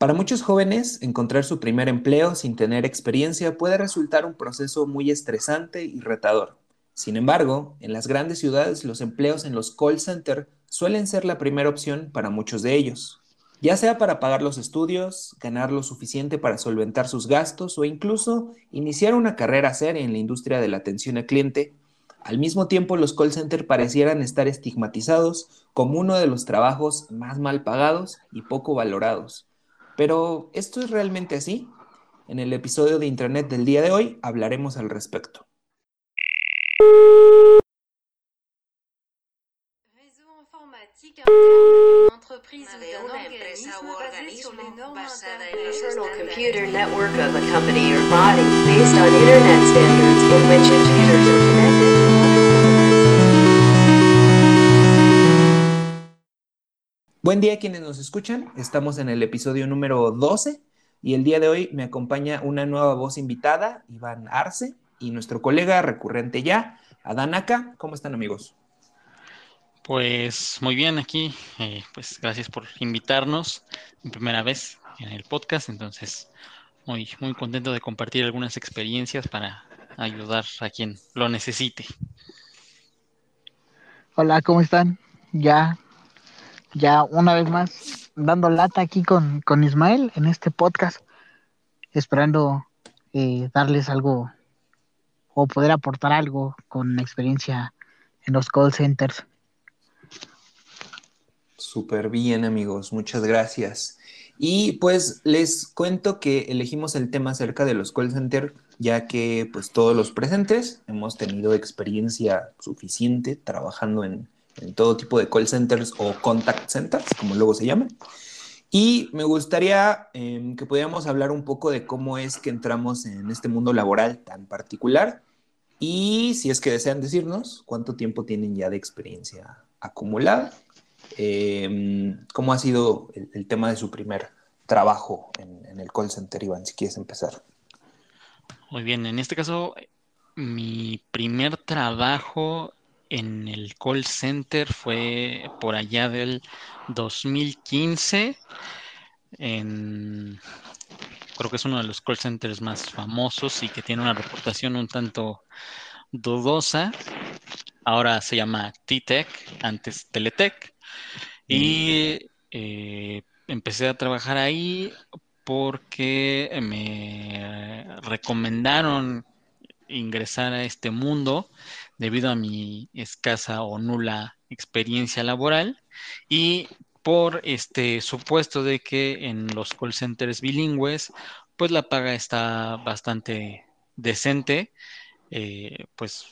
Para muchos jóvenes, encontrar su primer empleo sin tener experiencia puede resultar un proceso muy estresante y retador. Sin embargo, en las grandes ciudades los empleos en los call center suelen ser la primera opción para muchos de ellos, ya sea para pagar los estudios, ganar lo suficiente para solventar sus gastos o incluso iniciar una carrera seria en la industria de la atención al cliente. Al mismo tiempo, los call center parecieran estar estigmatizados como uno de los trabajos más mal pagados y poco valorados. Pero, ¿esto es realmente así? En el episodio de Internet del día de hoy hablaremos al respecto. entreprise ou d'un organisme basé sur les normes international computer network of a company or body based on internet standards in which computers are Buen día quienes nos escuchan, estamos en el episodio número 12 y el día de hoy me acompaña una nueva voz invitada, Iván Arce, y nuestro colega recurrente ya, Adán Aka. ¿Cómo están amigos? Pues muy bien aquí, eh, pues gracias por invitarnos en primera vez en el podcast, entonces muy, muy contento de compartir algunas experiencias para ayudar a quien lo necesite. Hola, ¿cómo están? Ya, ya una vez más dando lata aquí con, con Ismael en este podcast, esperando eh, darles algo o poder aportar algo con experiencia en los call centers. Súper bien, amigos, muchas gracias. Y pues les cuento que elegimos el tema acerca de los call centers, ya que pues todos los presentes hemos tenido experiencia suficiente trabajando en, en todo tipo de call centers o contact centers, como luego se llaman. Y me gustaría eh, que pudiéramos hablar un poco de cómo es que entramos en este mundo laboral tan particular y si es que desean decirnos cuánto tiempo tienen ya de experiencia acumulada eh, ¿Cómo ha sido el, tema de su primer trabajo en, el call center, Iván? Si quieres empezar. Muy bien, en este caso, mi primer trabajo en el call center fue por allá del 2015 en creo que es uno de los call centers más famosos y que tiene una reputación un tanto dudosa. Ahora se llama T-Tech, antes Teletech. Y eh, empecé a trabajar ahí porque me recomendaron ingresar a este mundo debido a mi escasa o nula experiencia laboral y por este supuesto de que en los call centers bilingües pues la paga está bastante decente eh, pues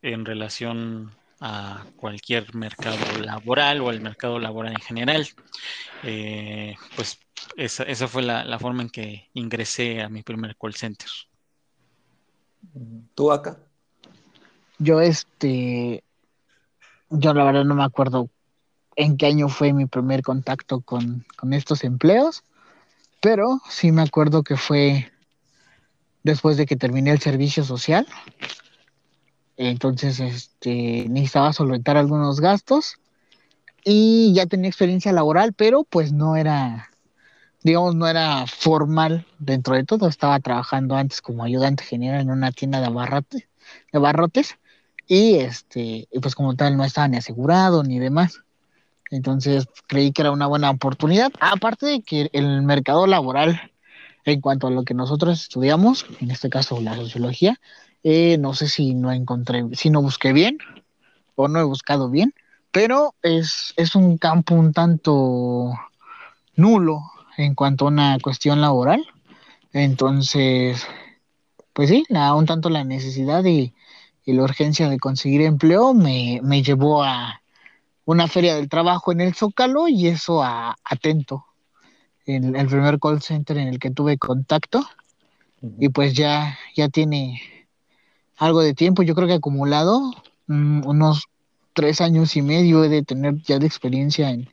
en relación a cualquier mercado laboral o al mercado laboral en general. Eh, pues esa, esa fue la, la, forma en que ingresé a mi primer call center. ¿Tú acá? Yo este, yo la verdad no me acuerdo en qué año fue mi primer contacto con, con estos empleos, pero sí me acuerdo que fue después de que terminé el servicio social entonces, este, necesitaba solventar algunos gastos y ya tenía experiencia laboral, pero pues no era, digamos, no era formal dentro de todo. Estaba trabajando antes como ayudante general en una tienda de, abarrotes, de barrotes y este, pues como tal no estaba ni asegurado ni demás. Entonces creí que era una buena oportunidad. Aparte de que el mercado laboral, en cuanto a lo que nosotros estudiamos, en este caso la sociología, eh, no sé si no encontré, si no busqué bien o no he buscado bien, pero es, es un campo un tanto nulo en cuanto a una cuestión laboral. Entonces, pues sí, un tanto la necesidad y, la urgencia de conseguir empleo me, llevó a una feria del trabajo en el Zócalo y eso a Atento, en el primer call center en el que tuve contacto. Y pues ya, ya tiene algo de tiempo, yo creo que acumulado mm, unos tres años y medio he de tener ya de experiencia en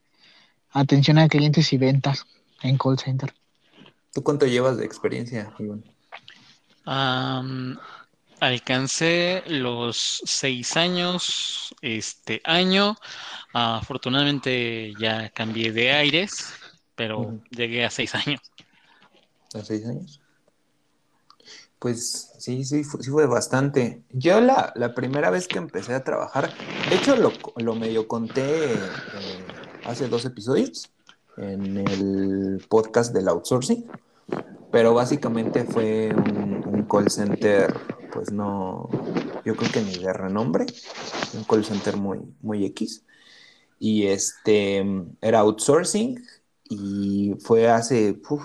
atención a clientes y ventas en call center. ¿Tú cuánto llevas de experiencia, Iván? Alcancé los seis años este año. afortunadamente ya cambié de aires, pero llegué a seis años. A seis años. Pues sí, sí, fue, sí fue bastante. Yo la, la primera vez que empecé a trabajar, de hecho lo, lo medio conté eh, hace dos episodios en el podcast del outsourcing, pero básicamente fue un, un call center, pues no, yo creo que ni de renombre, un call center muy, muy X. Y este era outsourcing y fue hace, uf,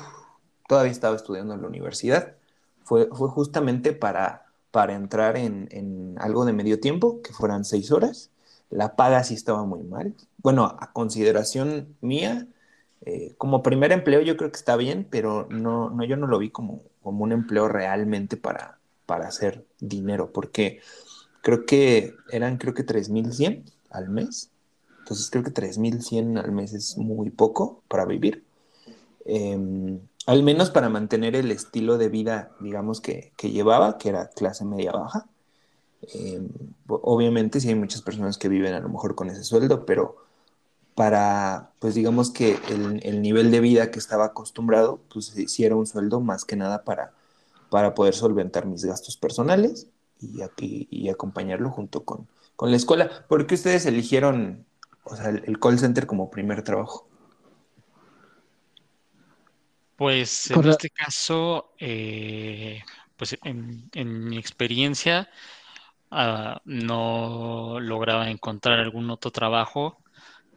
todavía estaba estudiando en la universidad fue, fue justamente para, para entrar en, en, algo de medio tiempo, que fueran seis horas. La paga sí estaba muy mal. Bueno, a consideración mía, eh, como primer empleo yo creo que está bien, pero no, no yo no lo vi como, como un empleo realmente para, para hacer dinero, porque creo que eran creo que 3.100 al mes. Entonces creo que 3.100 al mes es muy poco para vivir. Eh, al menos para mantener el estilo de vida, digamos, que, que llevaba, que era clase media baja. Eh, obviamente sí hay muchas personas que viven a lo mejor con ese sueldo, pero para, pues digamos que el, el nivel de vida que estaba acostumbrado, pues sí era un sueldo más que nada para, para poder solventar mis gastos personales y, aquí, y acompañarlo junto con, con la escuela. ¿Por qué ustedes eligieron o sea, el, el call center como primer trabajo? Pues en este caso, eh, pues en, en, mi experiencia uh, no lograba encontrar algún otro trabajo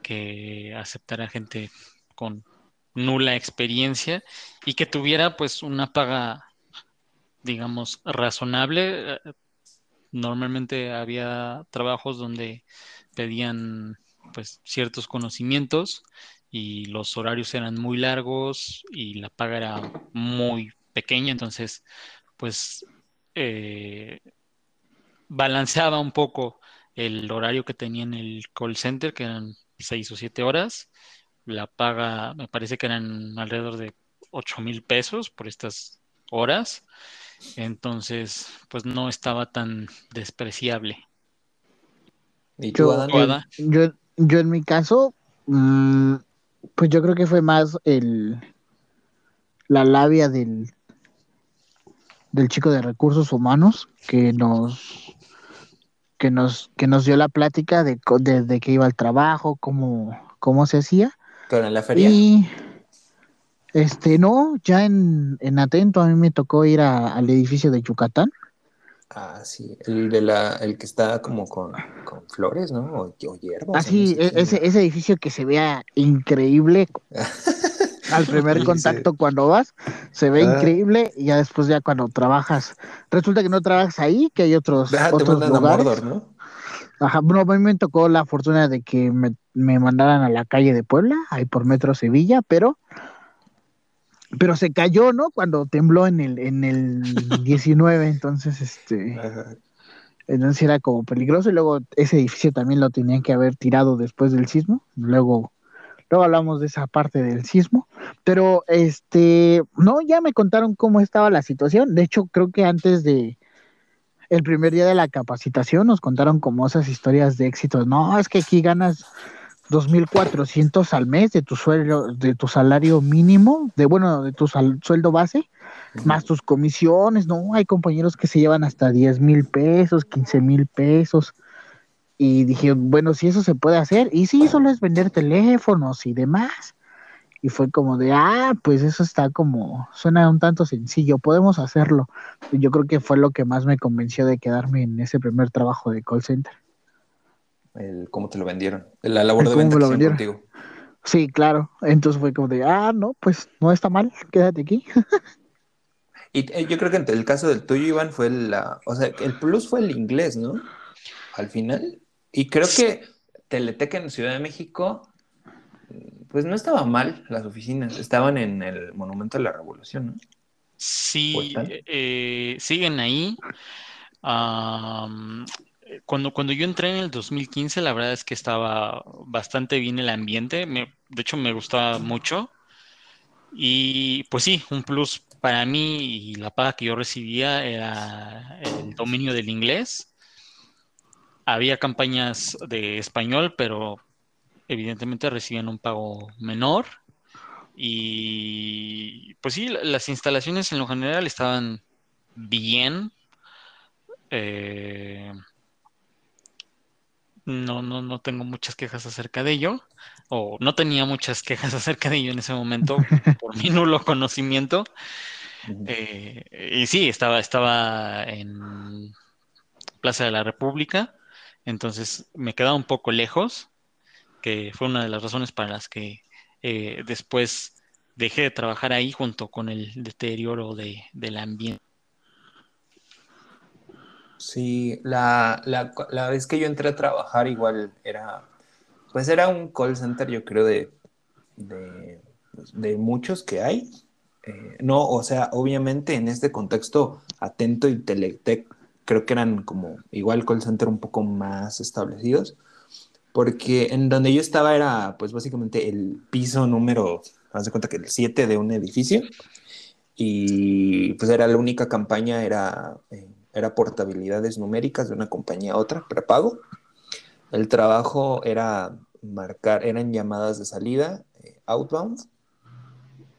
que aceptara gente con nula experiencia y que tuviera pues una paga, digamos, razonable. Normalmente había trabajos donde pedían pues ciertos conocimientos y los horarios eran muy largos y la paga era muy pequeña, entonces pues eh, balanceaba un poco el horario que tenía en el call center, que eran seis o siete horas, la paga me parece que eran alrededor de ocho mil pesos por estas horas, entonces pues no estaba tan despreciable. ¿Y tú, yo, yo, yo, en mi caso, mmm, pues yo creo que fue más el la labia del del chico de recursos humanos que nos que nos que nos dio la plática de desde de que iba al trabajo, cómo cómo se hacía. Pero en la feria. Y este no, ya en, en Atento a mí me tocó ir a, al edificio de Yucatán. Ah, sí, el de la, el que está como con, con flores, ¿no? O, o hierbas. Ah, sí, no sé ese, ese, edificio que se vea increíble al primer contacto sí. cuando vas, se ve ah. increíble y ya después ya cuando trabajas, resulta que no trabajas ahí, que hay otros, ah, otros te lugares. A Mordor, ¿no? Ajá, bueno, a mí me tocó la fortuna de que me, me mandaran a la calle de Puebla, ahí por Metro Sevilla, pero pero se cayó, ¿no? Cuando tembló en el, en el 19, entonces, este, Ajá. entonces era como peligroso y luego ese edificio también lo tenían que haber tirado después del sismo, luego, luego hablamos de esa parte del sismo, pero este, no, ya me contaron cómo estaba la situación, de hecho creo que antes de el primer día de la capacitación nos contaron como esas historias de éxito, no, es que aquí ganas 2.400 al mes de tu sueldo, de tu salario mínimo, de bueno, de tu sal, sueldo base, más tus comisiones, no, hay compañeros que se llevan hasta 10 mil pesos, 15 mil pesos. Y dije, bueno, si eso se puede hacer, y sí, solo es vender teléfonos y demás. Y fue como de, ah, pues eso está como, suena un tanto sencillo, podemos hacerlo. Yo creo que fue lo que más me convenció de quedarme en ese primer trabajo de call center el cómo te lo vendieron, la labor de venta contigo. Sí, claro. Entonces fue como de, ah, no, pues no está mal, quédate aquí. y eh, yo creo que el caso del tuyo, Iván, fue la, o sea, el plus fue el inglés, ¿no? Al final. Y creo que Teletec en Ciudad de México, pues no estaba mal las oficinas, estaban en el Monumento de la Revolución, ¿no? Sí, eh, siguen ahí. Um, cuando, cuando yo entré en el 2015, la verdad es que estaba bastante bien el ambiente. De hecho, me gustaba mucho. Y pues sí, un plus para mí y la paga que yo recibía era el dominio del inglés. Había campañas de español, pero evidentemente recibían un pago menor. Y pues sí, las instalaciones en lo general estaban bien. Eh, no, no, no tengo muchas quejas acerca de ello, o no tenía muchas quejas acerca de ello en ese momento por mi nulo conocimiento. Eh, y sí, estaba, estaba en Plaza de la República, entonces me quedaba un poco lejos, que fue una de las razones para las que eh, después dejé de trabajar ahí junto con el deterioro de, del ambiente. Sí, la, la, la, vez que yo entré a trabajar igual era, pues era un call center yo creo de, de, de muchos que hay. Eh, no, o sea, obviamente en este contexto Atento y Teletec creo que eran como igual call center un poco más establecidos, porque en donde yo estaba era pues básicamente el piso número, haz de cuenta que el 7 de un edificio, y pues era la única campaña, era... Eh, era portabilidades numéricas de una compañía a otra, prepago. El trabajo era marcar, eran llamadas de salida, eh, outbound,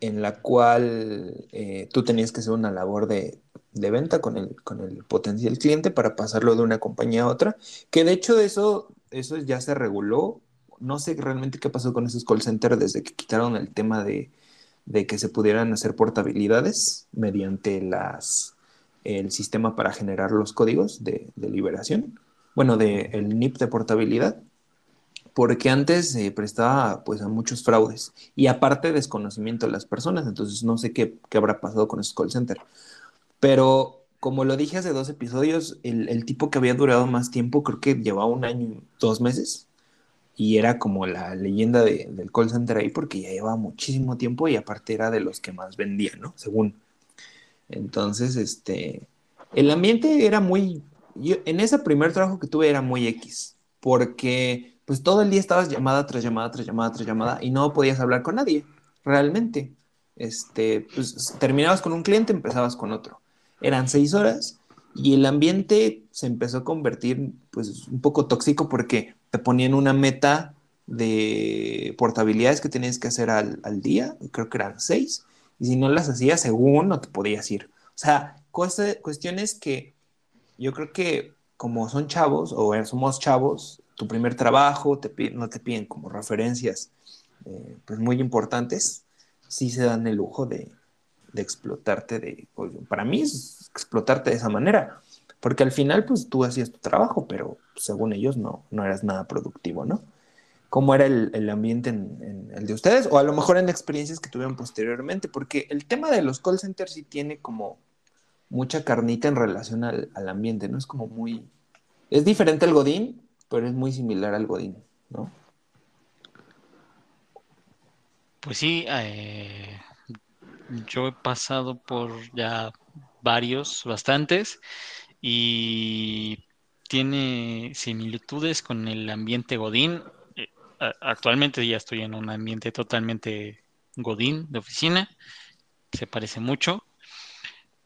en la cual eh, tú tenías que hacer una labor de, venta con el, con el potencial cliente para pasarlo de una compañía a otra, que de hecho eso, eso ya se reguló. No sé realmente qué pasó con esos call centers desde que quitaron el tema de, de que se pudieran hacer portabilidades mediante las el sistema para generar los códigos de, liberación, bueno, del el NIP de portabilidad, porque antes se prestaba pues a muchos fraudes y aparte desconocimiento de las personas, entonces no sé qué, qué habrá pasado con esos call center. Pero como lo dije hace dos episodios, el, tipo que había durado más tiempo, creo que llevaba un año, dos meses, y era como la leyenda de, del call center ahí porque ya llevaba muchísimo tiempo y aparte era de los que más vendían, ¿no? Según entonces, este, el ambiente era muy, en ese primer trabajo que tuve era muy X, porque pues todo el día estabas llamada tras llamada, tras llamada, tras llamada y no podías hablar con nadie, realmente. Este, pues terminabas con un cliente, empezabas con otro. Eran seis horas y el ambiente se empezó a convertir pues un poco tóxico porque te ponían una meta de portabilidades que tenías que hacer al, al día, creo que eran seis, y si no las hacías, según no te podías ir. O sea, cuestiones que yo creo que como son chavos o somos chavos, tu primer trabajo te no te piden como referencias eh, pues muy importantes, sí se dan el lujo de, de explotarte de, pues, para mí es explotarte de esa manera, porque al final pues tú hacías tu trabajo, pero según ellos no, no eras nada productivo, ¿no? Cómo era el, ambiente en, el de ustedes, o a lo mejor en experiencias que tuvieron posteriormente, porque el tema de los call centers sí tiene como mucha carnita en relación al, ambiente, ¿no? Es como muy... Es diferente al Godín, pero es muy similar al Godín, ¿no? Pues sí, eh, yo he pasado por ya varios, bastantes, y tiene similitudes con el ambiente Godín actualmente ya estoy en un ambiente totalmente godín de oficina, se parece mucho,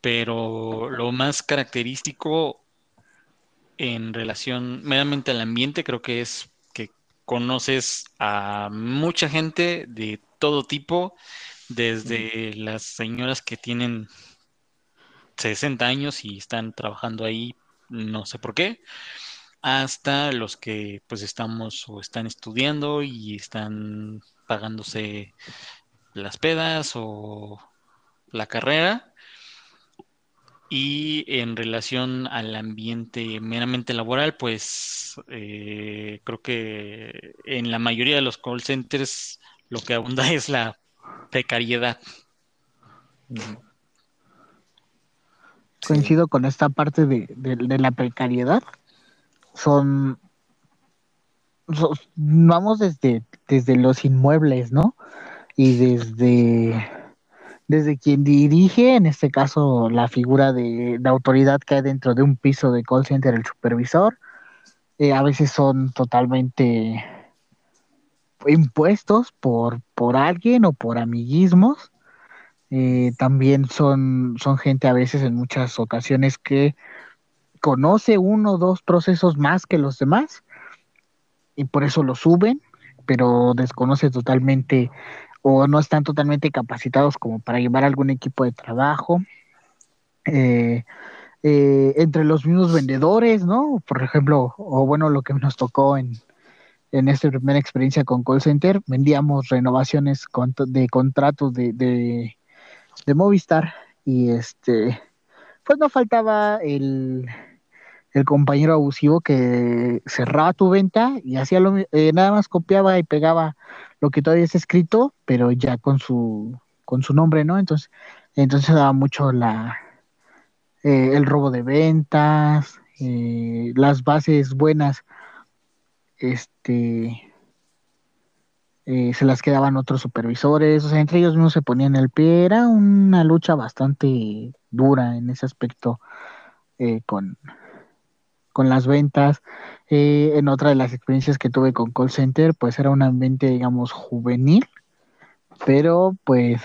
pero lo más característico en relación meramente al ambiente creo que es que conoces a mucha gente de todo tipo, desde las señoras que tienen 60 años y están trabajando ahí, no sé por qué, hasta los que pues estamos o están estudiando y están pagándose las pedas o la carrera. Y en relación al ambiente meramente laboral, pues eh, creo que en la mayoría de los call centers lo que abunda es la precariedad. Coincido con esta parte de, de la precariedad son, vamos desde, desde los inmuebles, ¿no? Y desde, desde quien dirige, en este caso, la figura de, de autoridad que hay dentro de un piso de call center, el supervisor, eh, a veces son totalmente impuestos por, por alguien o por amiguismos. Eh, también son, son gente a veces en muchas ocasiones que conoce uno o dos procesos más que los demás y por eso lo suben, pero desconoce totalmente o no están totalmente capacitados como para llevar algún equipo de trabajo. Eh, eh, entre los mismos vendedores, ¿no? Por ejemplo, o bueno, lo que nos tocó en, en esta primera experiencia con call center, vendíamos renovaciones de contratos de, de, de Movistar y este, pues no faltaba el, el compañero abusivo que cerraba tu venta y hacía lo eh, nada más copiaba y pegaba lo que todavía está escrito, pero ya con su con su nombre, ¿no? Entonces, entonces daba mucho la eh, el robo de ventas, eh, las bases buenas, este se las quedaban otros supervisores, o sea, entre ellos mismos se ponían el pie, era una lucha bastante dura en ese aspecto con, con las ventas. Eh, en otra de las experiencias que tuve con call center, pues era un ambiente, digamos, juvenil, pero pues...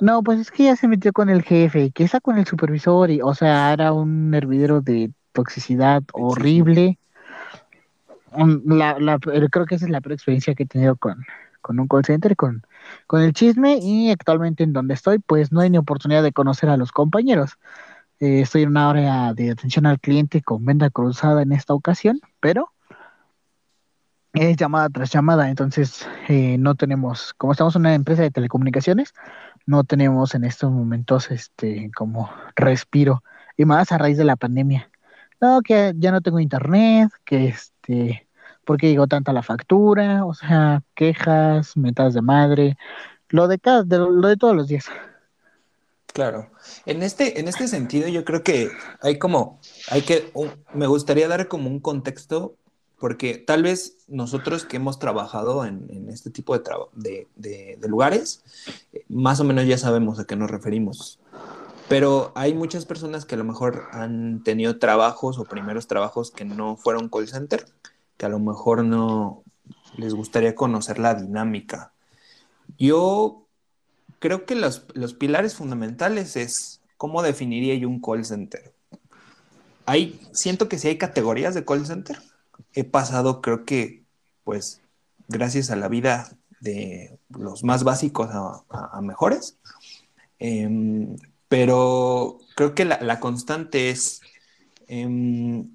No, pues es que ya se metió con el jefe, que está con el supervisor, y, o sea, era un hervidero de toxicidad horrible. La, la, creo que esa es la peor experiencia que he tenido con, con un call center, con, con el chisme, y actualmente en donde estoy, pues no hay ni oportunidad de conocer a los compañeros. Eh, estoy en una área de atención al cliente con venta cruzada en esta ocasión, pero es llamada tras llamada, entonces eh, no tenemos, como estamos en una empresa de telecomunicaciones, no tenemos en estos momentos este como respiro y más a raíz de la pandemia. No, que ya no tengo internet, que este, porque llegó tanta la factura, o sea, quejas, metas de madre, lo de cada, de, lo de todos los días. Claro. En este, en este sentido, yo creo que hay como, hay que, me gustaría dar como un contexto, porque tal vez nosotros que hemos trabajado en, este tipo de, de, lugares, más o menos ya sabemos a qué nos referimos. Pero hay muchas personas que a lo mejor han tenido trabajos o primeros trabajos que no fueron call center, que a lo mejor no les gustaría conocer la dinámica. Yo creo que los, pilares fundamentales es cómo definiría yo un call center. Hay, siento que si hay categorías de call center. He pasado, creo que, pues, gracias a la vida de los más básicos a, mejores. Em, pero creo que la, constante es, em,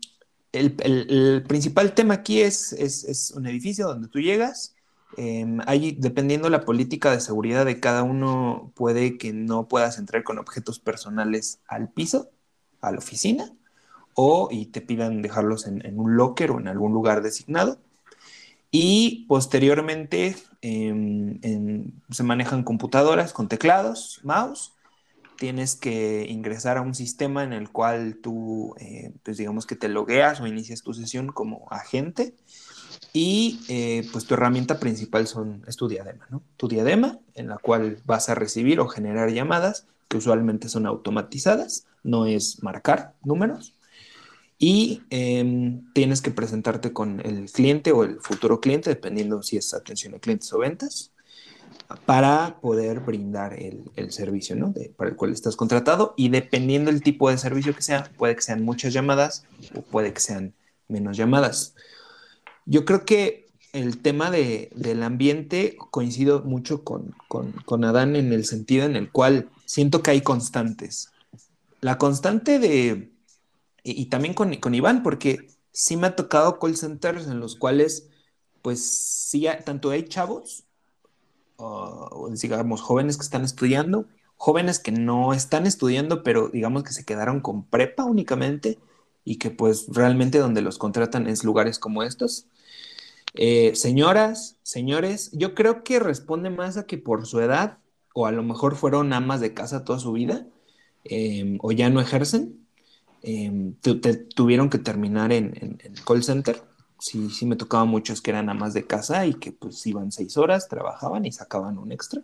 el, principal tema aquí es, es, un edificio donde tú llegas, eh, dependiendo la política de seguridad de cada uno, puede que no puedas entrar con objetos personales al piso, a la oficina, o y te pidan dejarlos en, un locker o en algún lugar designado. Y posteriormente em, se manejan computadoras con teclados, mouse. Tienes que ingresar a un sistema en el cual tú, eh, pues digamos que te logueas o inicias tu sesión como agente y eh, pues tu herramienta principal son, es tu diadema, ¿no? Tu diadema en la cual vas a recibir o generar llamadas que usualmente son automatizadas, no es marcar números. Y em, tienes que presentarte con el cliente o el futuro cliente, dependiendo si es atención a clientes o ventas, para poder brindar el, el servicio ¿no? De, para el cual estás contratado. Y dependiendo del tipo de servicio que sea, puede que sean muchas llamadas o puede que sean menos llamadas. Yo creo que el tema de, del ambiente coincido mucho con, con, Adán en el sentido en el cual siento que hay constantes. La constante de, y, también con, con, Iván, porque sí me ha tocado call centers en los cuales, pues sí, tanto hay chavos, o digamos jóvenes que están estudiando, jóvenes que no están estudiando, pero digamos que se quedaron con prepa únicamente y que pues realmente donde los contratan es lugares como estos. Eh, señoras, señores, yo creo que responde más a que por su edad o a lo mejor fueron amas de casa toda su vida em, o ya no ejercen, em, tuvieron que terminar en, en, call center. Sí, sí me tocaba muchos que eran amas de casa y que pues iban seis horas, trabajaban y sacaban un extra.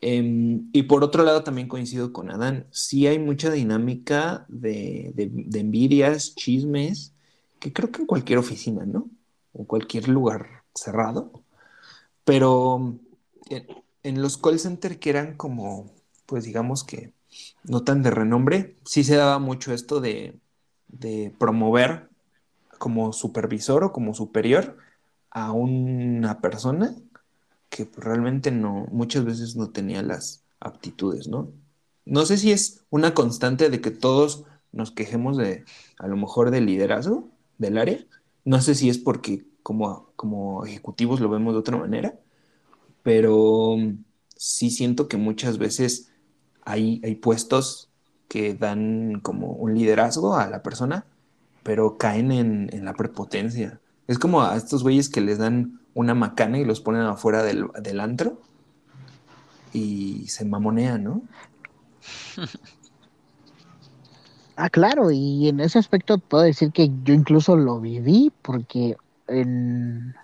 Em, y por otro lado, también coincido con Adán, sí hay mucha dinámica de, envidias, chismes, que creo que en cualquier oficina, ¿no? O cualquier lugar cerrado. Pero en, los call centers que eran como, pues digamos que no tan de renombre, sí se daba mucho esto de, de promover como supervisor o como superior a una persona que realmente no, muchas veces no tenía las aptitudes, ¿no? No sé si es una constante de que todos nos quejemos de, a lo mejor, del liderazgo del área. No sé si es porque como, como ejecutivos lo vemos de otra manera, pero sí siento que muchas veces hay, hay puestos que dan como un liderazgo a la persona, pero caen en, en la prepotencia. Es como a estos güeyes que les dan una macana y los ponen afuera del, del antro y se mamonean, ¿no? Ah, claro, y en ese aspecto puedo decir que yo incluso lo viví porque en,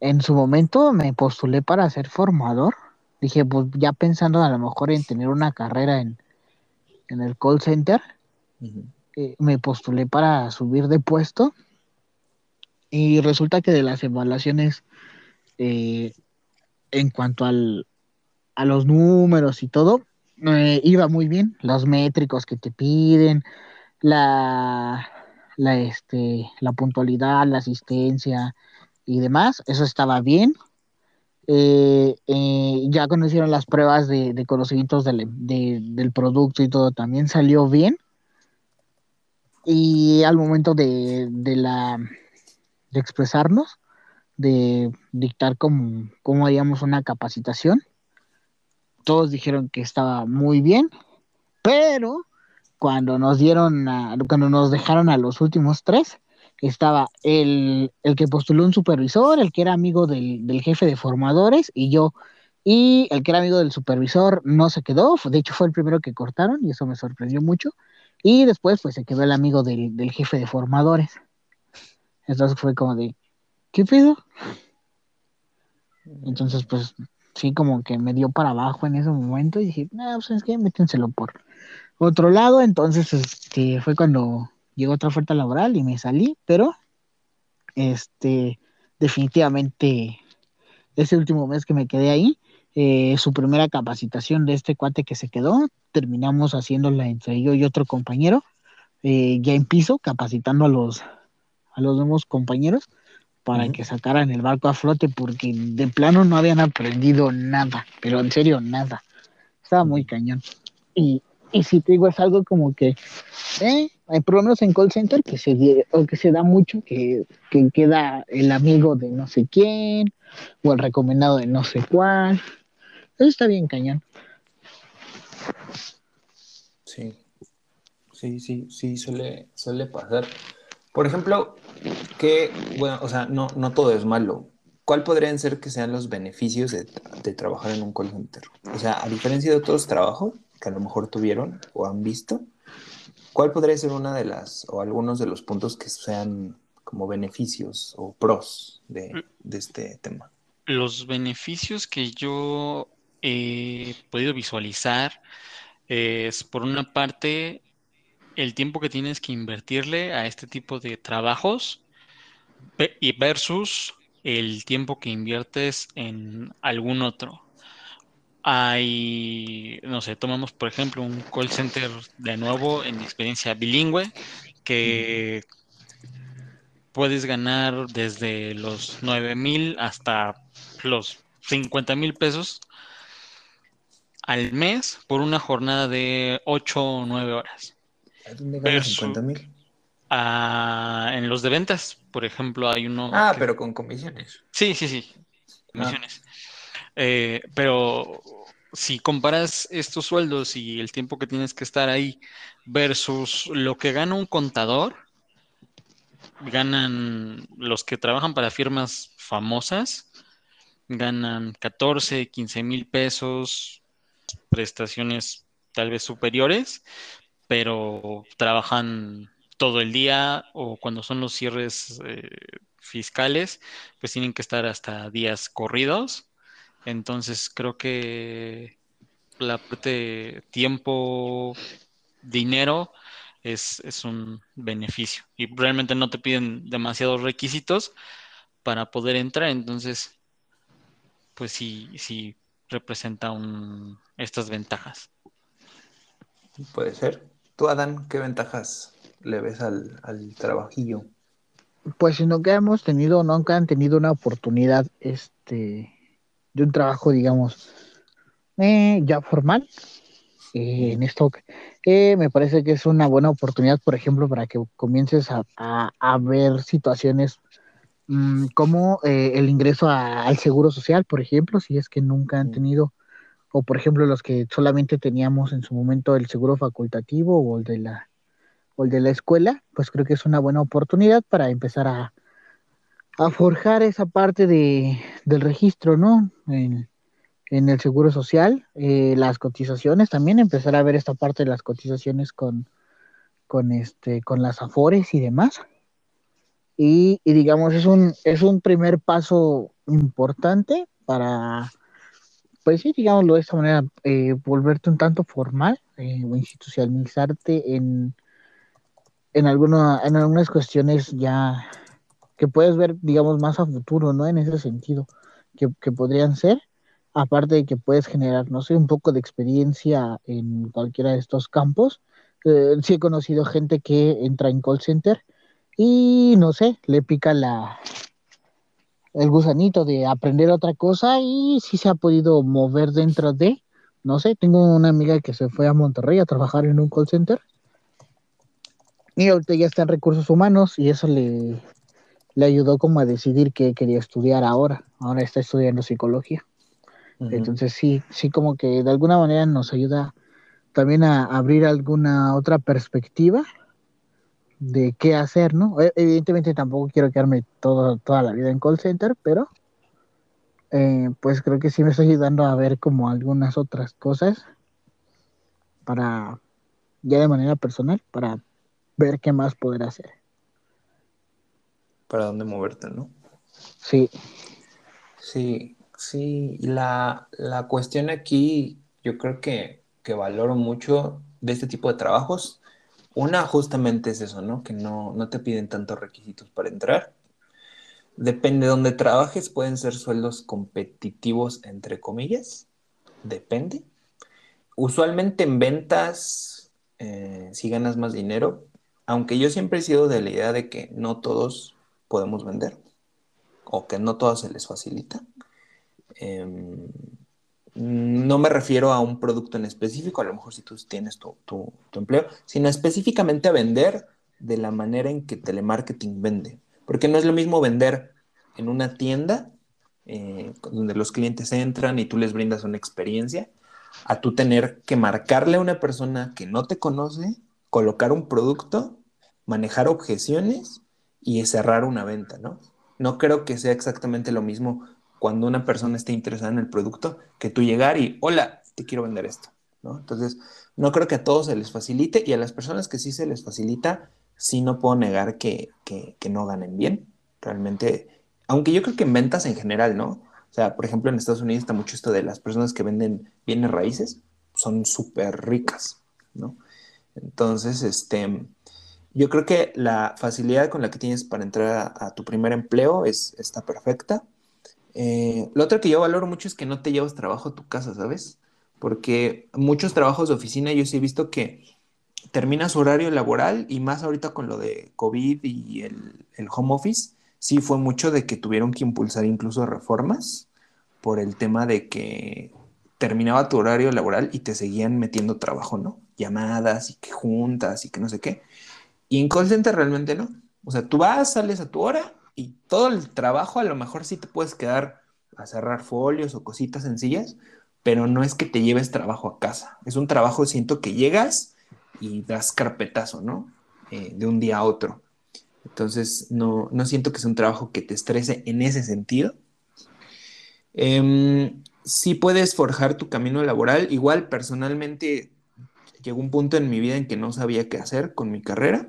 en su momento me postulé para ser formador. Dije, pues ya pensando a lo mejor en tener una carrera en, en el call center, eh, me postulé para subir de puesto y resulta que de las evaluaciones eh, en cuanto al, a los números y todo, eh, iba muy bien, los métricos que te piden, la, la, este, la puntualidad, la asistencia y demás, eso estaba bien. Eh, eh, ya conocieron las pruebas de, de conocimientos del, de- del producto y todo, también salió bien. Y al momento de, de la, de expresarnos, de dictar cómo, cómo haríamos una capacitación, todos dijeron que estaba muy bien, pero cuando nos dieron, a- cuando nos dejaron a los últimos tres, estaba el, el que postuló un supervisor, el que era amigo del, del jefe de formadores y yo. Y el que era amigo del supervisor no se quedó, de hecho fue el primero que cortaron y eso me sorprendió mucho. Y después pues se quedó el amigo del, del jefe de formadores. Entonces fue como de, ¿qué pedo? Entonces pues sí como que me dio para abajo en ese momento y dije, no, pues es que métenselo por otro lado. Entonces este fue cuando llegó otra oferta laboral y me salí, pero este definitivamente ese último mes que me quedé ahí, eh, su primera capacitación de este cuate que se quedó, terminamos haciéndola entre yo y otro compañero, eh, ya en piso, capacitando a los, a los nuevos compañeros para que sacaran el barco a flote porque de plano no habían aprendido nada, pero en serio nada. Estaba muy cañón. Y, y si te digo, es algo como que, eh, hay por lo menos en call center que se, o que se da mucho, que, que queda el amigo de no sé quién, o el recomendado de no sé cuál. Eso está bien cañón. Sí, sí, sí, sí, suele, suele pasar. Por ejemplo, que, bueno, o sea, no, no todo es malo. ¿Cuál podrían ser que sean los beneficios de, de trabajar en un call center? O sea, a diferencia de otros trabajos que a lo mejor tuvieron o han visto, ¿cuál podría ser una de las o algunos de los puntos que sean como beneficios o pros de, de este tema? Los beneficios que yo he podido visualizar es, por una parte, el tiempo que tienes que invertirle a este tipo de trabajos y versus el tiempo que inviertes en algún otro. Hay, no sé, tomamos por ejemplo un call center de nuevo en experiencia bilingüe que puedes ganar desde los 9 mil hasta los 50 mil pesos al mes por una jornada de 8 o 9 horas. ¿A dónde Versus- 50 mil? Ah, en los de ventas, por ejemplo, hay uno Ah, que- pero con comisiones. Sí, sí, sí. Comisiones. Eh, pero si comparas estos sueldos y el tiempo que tienes que estar ahí versus lo que gana un contador, ganan los que trabajan para firmas famosas, ganan 14, 15 mil pesos, prestaciones tal vez superiores, pero trabajan todo el día o cuando son los cierres eh, fiscales, pues tienen que estar hasta días corridos. Entonces creo que la parte tiempo, dinero es, es un beneficio y realmente no te piden demasiados requisitos para poder entrar. Entonces, pues sí, sí representa un, estas ventajas. Puede ser. Tú, Adán, ¿qué ventajas le ves al, al trabajillo? pues sino que hemos tenido, nunca han tenido una oportunidad este, de un trabajo, digamos, eh, ya formal. Eh, en esto eh, me parece que es una buena oportunidad, por ejemplo, para que comiences a, a, ver situaciones mmm, como el ingreso a, al seguro social, por ejemplo, si es que nunca han tenido, o por ejemplo los que solamente teníamos en su momento el seguro facultativo o el de la o el de la escuela, pues creo que es una buena oportunidad para empezar a, forjar esa parte de, del registro, ¿no? En, en el seguro social, eh, las cotizaciones, también empezar a ver esta parte de las cotizaciones con, con, este, con las afores y demás. Y, y, digamos, es un, es un primer paso importante para, pues sí, digámoslo de esta manera, eh, volverte un tanto formal eh, o institucionalizarte en, en, alguna, en algunas cuestiones ya que puedes ver, digamos, más a futuro, ¿no? En ese sentido, que, que podrían ser, aparte de que puedes generar, no sé, un poco de experiencia en cualquiera de estos campos. Eh, sí he conocido gente que entra en call center y, no sé, le pica la el gusanito de aprender otra cosa y sí se ha podido mover dentro de, no sé, tengo una amiga que se fue a Monterrey a trabajar en un call center y ahorita ya está en recursos humanos y eso le, le ayudó como a decidir qué quería estudiar ahora. Ahora está estudiando psicología. Entonces sí, sí como que de alguna manera nos ayuda también a abrir alguna otra perspectiva de qué hacer, ¿no? E, evidentemente tampoco quiero quedarme todo, toda la vida en call center, pero eh, pues creo que sí me está ayudando a ver como algunas otras cosas para, ya de manera personal, para ver qué más poder hacer. Para dónde moverte, ¿no? Sí. Sí, sí. La, la cuestión aquí, yo creo que, que valoro mucho de este tipo de trabajos. Una justamente es eso, ¿no? Que no, no te piden tantos requisitos para entrar. Depende de dónde trabajes, pueden ser sueldos competitivos, entre comillas. Depende. Usualmente en ventas, eh, si ganas más dinero, aunque yo siempre he sido de la idea de que no todos podemos vender o que no todos se les facilita. Eh, no me refiero a un producto en específico, a lo mejor si tú tienes tu, empleo, sino específicamente a vender de la manera en que telemarketing vende. Porque no es lo mismo vender en una tienda eh, donde los clientes entran y tú les brindas una experiencia, a tú tener que marcarle a una persona que no te conoce colocar un producto, manejar objeciones y cerrar una venta, ¿no? No creo que sea exactamente lo mismo cuando una persona esté interesada en el producto que tú llegar y, hola, te quiero vender esto, ¿no? Entonces, no creo que a todos se les facilite y a las personas que sí se les facilita, sí no puedo negar que, que, no ganen bien. Realmente, aunque yo creo que en ventas en general, ¿no? O sea, por ejemplo, en Estados Unidos está mucho esto de las personas que venden bienes raíces, son súper ricas, ¿no? Entonces, este, yo creo que la facilidad con la que tienes para entrar a, a tu primer empleo es, está perfecta. Eh, lo otro que yo valoro mucho es que no te llevas trabajo a tu casa, ¿sabes? Porque muchos trabajos de oficina yo sí he visto que terminas su horario laboral y más ahorita con lo de COVID y el, home office, sí fue mucho de que tuvieron que impulsar incluso reformas por el tema de que terminaba tu horario laboral y te seguían metiendo trabajo, ¿no? llamadas y que juntas y que no sé qué. Y en call realmente no. O sea, tú vas, sales a tu hora y todo el trabajo a lo mejor sí te puedes quedar a cerrar folios o cositas sencillas, pero no es que te lleves trabajo a casa. Es un trabajo, siento que llegas y das carpetazo, ¿no? Eh, de un día a otro. Entonces, no, no siento que sea un trabajo que te estrese en ese sentido. Eh, sí puedes forjar tu camino laboral. Igual, personalmente, llegó un punto en mi vida en que no sabía qué hacer con mi carrera.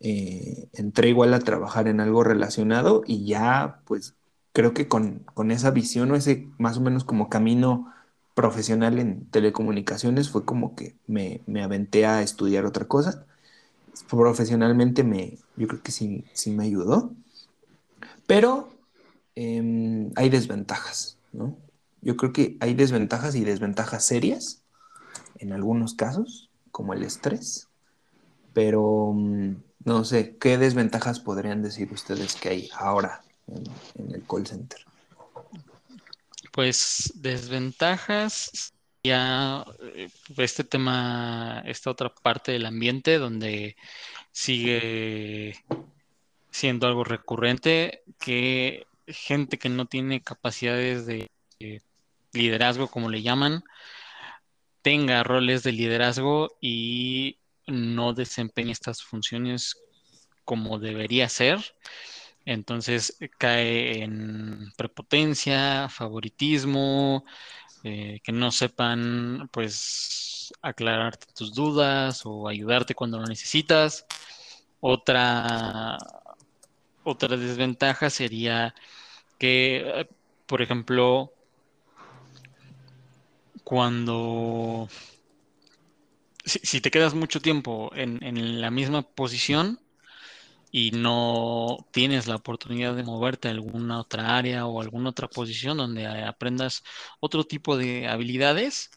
Eh, entré igual a trabajar en algo relacionado y ya pues creo que con, con, esa visión o ese más o menos como camino profesional en telecomunicaciones fue como que me, me aventé a estudiar otra cosa. Profesionalmente me, yo creo que sí, sí me ayudó, pero eh, hay desventajas, ¿no? Yo creo que hay desventajas y desventajas serias en algunos casos, como el estrés, pero mm, No sé, ¿qué desventajas podrían decir ustedes que hay ahora en, el call center? Pues desventajas, ya eh, este tema, esta otra parte del ambiente donde sigue siendo algo recurrente que gente que no tiene capacidades de eh, liderazgo, como le llaman, tenga roles de liderazgo y no desempeñe estas funciones como debería ser. Entonces cae en prepotencia, favoritismo, eh, que no sepan pues aclararte tus dudas o ayudarte cuando lo necesitas. Otra, otra desventaja sería que, por ejemplo, cuando si, te quedas mucho tiempo en, en, la misma posición y no tienes la oportunidad de moverte a alguna otra área o alguna otra posición donde aprendas otro tipo de habilidades,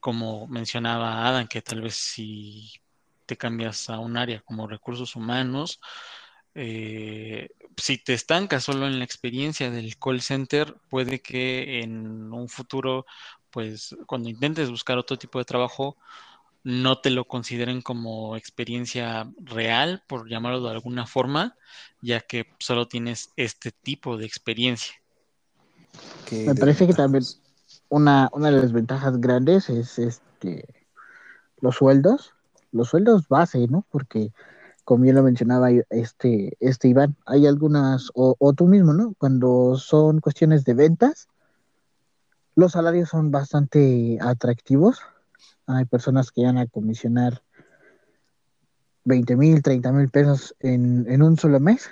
como mencionaba Adam, que tal vez si te cambias a un área como recursos humanos, eh, si te estancas solo en la experiencia del call center, puede que en un futuro, pues cuando intentes buscar otro tipo de trabajo, no te lo consideren como experiencia real, por llamarlo de alguna forma, ya que solo tienes este tipo de experiencia. Me parece que también una, una de las ventajas grandes es este los sueldos, los sueldos base, ¿no? Porque como ya lo mencionaba este, este Iván, hay algunas, o, tú mismo, ¿no? Cuando son cuestiones de ventas, los salarios son bastante atractivos. Hay personas que van a comisionar 20 mil, 30 mil pesos en, un solo mes,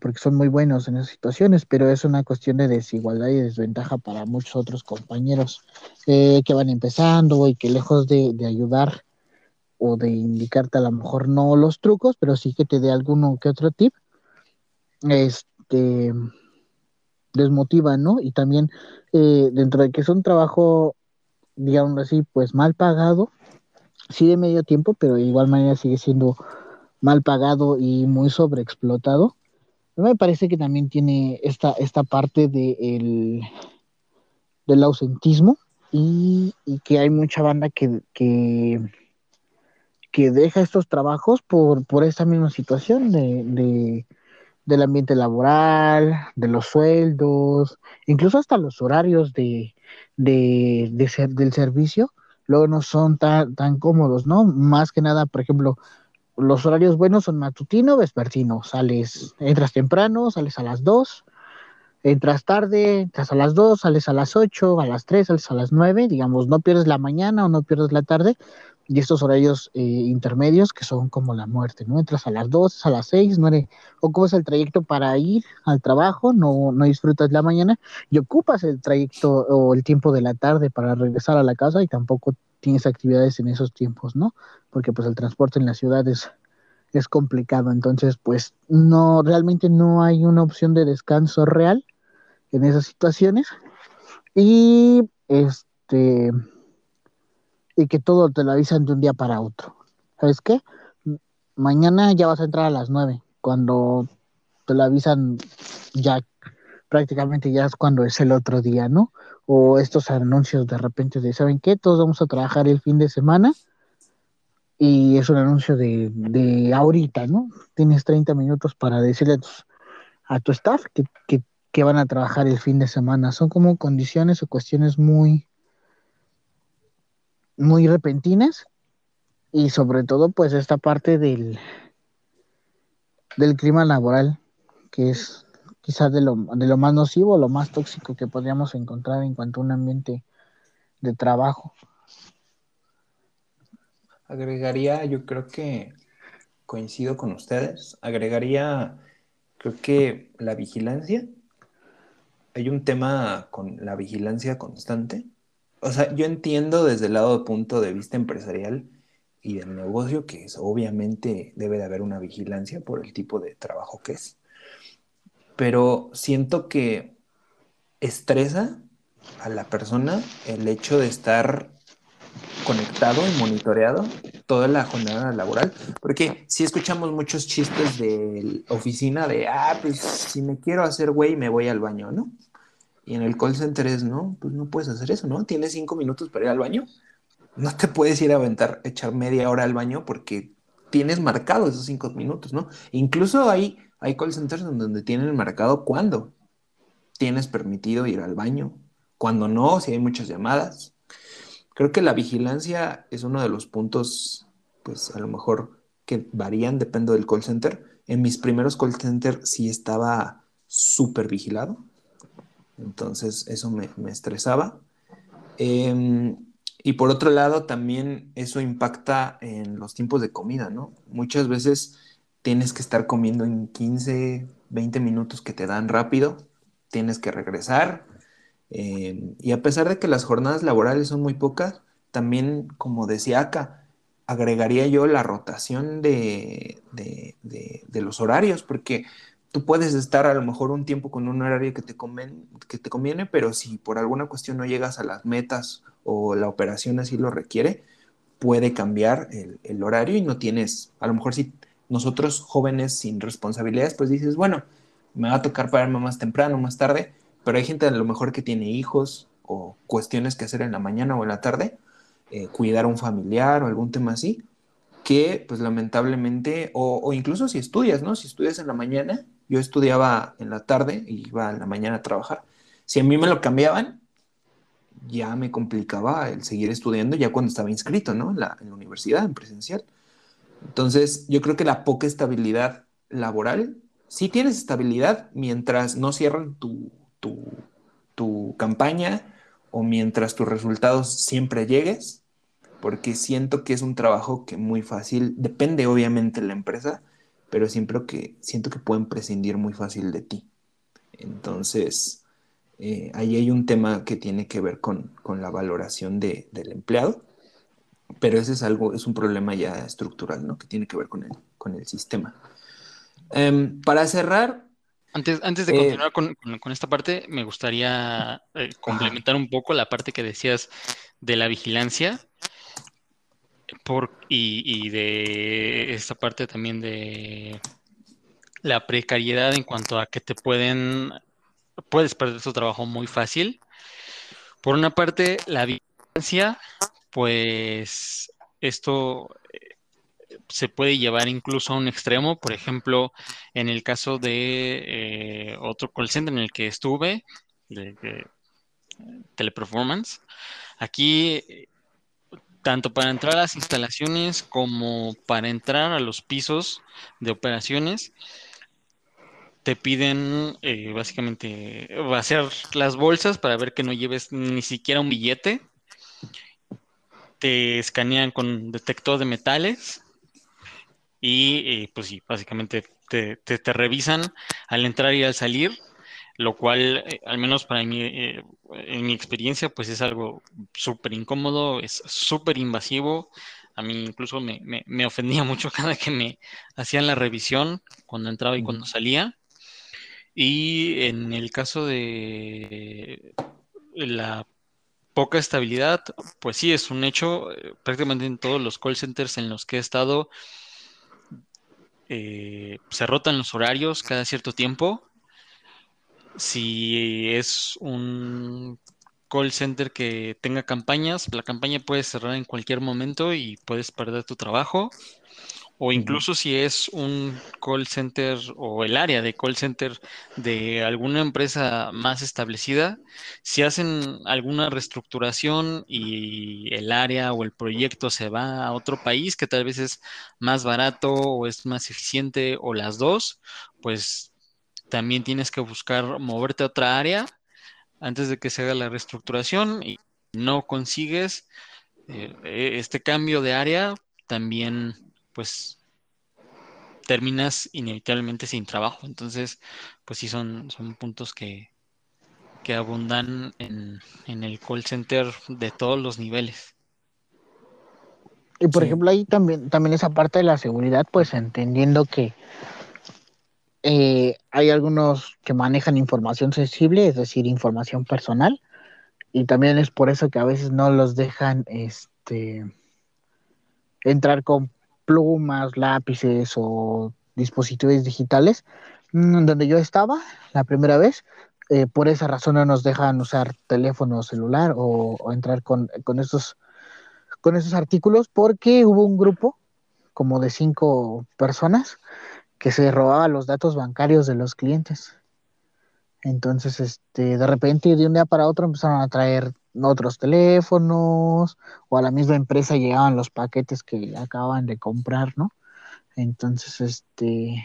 porque son muy buenos en esas situaciones, pero es una cuestión de desigualdad y desventaja para muchos otros compañeros eh, que van empezando y que lejos de, de ayudar o de indicarte a lo mejor no los trucos, pero sí que te dé alguno que otro tip, este desmotiva, ¿no? Y también eh, dentro de que es un trabajo, digamos así, pues mal pagado, sí de medio tiempo, pero de igual manera sigue siendo mal pagado y muy sobreexplotado. Me parece que también tiene esta, esta parte de el, del ausentismo y, y, que hay mucha banda que, que deja estos trabajos por, por esta misma situación de, del ambiente laboral, de los sueldos, incluso hasta los horarios de, de, ser, del servicio, luego no son tan, tan cómodos, ¿no? Más que nada, por ejemplo, los horarios buenos son matutino, vespertino, sales, entras temprano, sales a las 2, entras tarde, entras a las 2, sales a las 8, a las 3, sales a las 9, digamos, no pierdes la mañana o no pierdes la tarde, y estos horarios eh, intermedios que son como la muerte, ¿no? Entras a las 2, a las 6, no ocupas el trayecto para ir al trabajo, no, no disfrutas la mañana y ocupas el trayecto o el tiempo de la tarde para regresar a la casa y tampoco tienes actividades en esos tiempos, ¿no? Porque pues el transporte en la ciudad es, es complicado, entonces pues no, realmente no hay una opción de descanso real en esas situaciones y este y que todo te lo avisan de un día para otro. ¿Sabes qué? Mañana ya vas a entrar a las nueve, cuando te lo avisan ya prácticamente ya es cuando es el otro día, ¿no? O estos anuncios de repente de, ¿saben qué? Todos vamos a trabajar el fin de semana y es un anuncio de, de ahorita, ¿no? Tienes 30 minutos para decirle a, tu staff que, que van a trabajar el fin de semana. Son como condiciones o cuestiones muy, muy repentinas y sobre todo pues esta parte del, del clima laboral que es quizás de lo, de lo más nocivo, lo más tóxico que podríamos encontrar en cuanto a un ambiente de trabajo. Agregaría, yo creo que coincido con ustedes, agregaría, creo que la vigilancia. Hay un tema con la vigilancia constante o sea, yo entiendo desde el lado de punto de vista empresarial y del negocio que obviamente debe de haber una vigilancia por el tipo de trabajo que es. Pero siento que estresa a la persona el hecho de estar conectado y monitoreado toda la jornada laboral, porque si escuchamos muchos chistes de oficina de, ah, pues si me quiero hacer güey, me voy al baño, ¿no? Y en el call center es, no, pues no puedes hacer eso, ¿no? Tienes cinco minutos para ir al baño. No te puedes ir a aventar, echar media hora al baño porque tienes marcado esos cinco minutos, ¿no? Incluso hay, hay call centers donde tienen marcado cuándo tienes permitido ir al baño, cuando no, si hay muchas llamadas. Creo que la vigilancia es uno de los puntos, pues a lo mejor que varían, depende del call center. En mis primeros call centers sí estaba súper vigilado, entonces eso me, estresaba. Em, y por otro lado, también eso impacta en los tiempos de comida, ¿no? Muchas veces tienes que estar comiendo en 15, 20 minutos que te dan rápido, tienes que regresar. Em, y a pesar de que las jornadas laborales son muy pocas, también, como decía acá, agregaría yo la rotación de, de los horarios, porque tú puedes estar a lo mejor un tiempo con un horario que te, conviene, que te conviene, pero si por alguna cuestión no llegas a las metas o la operación así lo requiere, puede cambiar el, horario y no tienes, a lo mejor si nosotros jóvenes sin responsabilidades, pues dices, bueno, me va a tocar pararme más temprano, más tarde, pero hay gente a lo mejor que tiene hijos o cuestiones que hacer en la mañana o en la tarde, eh, cuidar a un familiar o algún tema así, que pues lamentablemente, o, o, incluso si estudias, ¿no? Si estudias en la mañana, yo estudiaba en la tarde y iba en la mañana a trabajar. Si a mí me lo cambiaban, ya me complicaba el seguir estudiando ya cuando estaba inscrito, ¿no? En la, universidad, en presencial. Entonces, yo creo que la poca estabilidad laboral, sí tienes estabilidad mientras no cierran tu, tu, tu campaña o mientras tus resultados siempre llegues, porque siento que es un trabajo que muy fácil, depende obviamente de la empresa, pero siempre que siento que pueden prescindir muy fácil de ti. Entonces, eh, ahí hay un tema que tiene que ver con, la valoración del empleado, pero ese es algo, es un problema ya estructural, ¿no? Que tiene que ver con el, con el sistema. Em, para cerrar... Antes, antes de eh, continuar con, esta parte, me gustaría eh, complementar un poco la parte que decías de la vigilancia por, y, de esta parte también de la precariedad en cuanto a que te pueden, puedes perder tu trabajo muy fácil. Por una parte, la violencia, pues esto eh, se puede llevar incluso a un extremo. Por ejemplo, en el caso de eh, otro call center en el que estuve, de, de Teleperformance, aquí tanto para entrar a las instalaciones como para entrar a los pisos de operaciones, te piden eh, básicamente vaciar las bolsas para ver que no lleves ni siquiera un billete. Te escanean con detector de metales y eh, pues sí, básicamente te, te, revisan al entrar y al salir lo cual, eh, al menos para mí, eh, en mi experiencia, pues es algo súper incómodo, es súper invasivo. A mí incluso me, me, ofendía mucho cada que me hacían la revisión cuando entraba y cuando salía. Y en el caso de la poca estabilidad, pues sí, es un hecho. Eh, prácticamente en todos los call centers en los que he estado, se rotan los horarios cada cierto tiempo si es un call center que tenga campañas, la campaña puede cerrar en cualquier momento y puedes perder tu trabajo. O incluso si es un call center o el área de call center de alguna empresa más establecida, si hacen alguna reestructuración y el área o el proyecto se va a otro país que tal vez es más barato o es más eficiente o las dos, pues también tienes que buscar moverte a otra área antes de que se haga la reestructuración y no consigues eh, e, este cambio de área, también pues terminas inevitablemente sin trabajo. Entonces, pues sí son, son puntos que, que abundan en, en, el call center de todos los niveles. Y por ejemplo, ahí también, también esa parte de la seguridad, pues entendiendo que eh, hay algunos que manejan información sensible, es decir, información personal, y también es por eso que a veces no los dejan este, entrar con plumas, lápices o dispositivos digitales, mm, donde yo estaba la primera vez, eh, por esa razón no nos dejan usar teléfono celular o, entrar con esos artículos porque hubo un grupo como de cinco personas que se robaba los datos bancarios de los clientes. Entonces, este, de repente, de un día para otro empezaron a traer otros teléfonos o a la misma empresa llegaban los paquetes que acaban de comprar, ¿no? Entonces, este,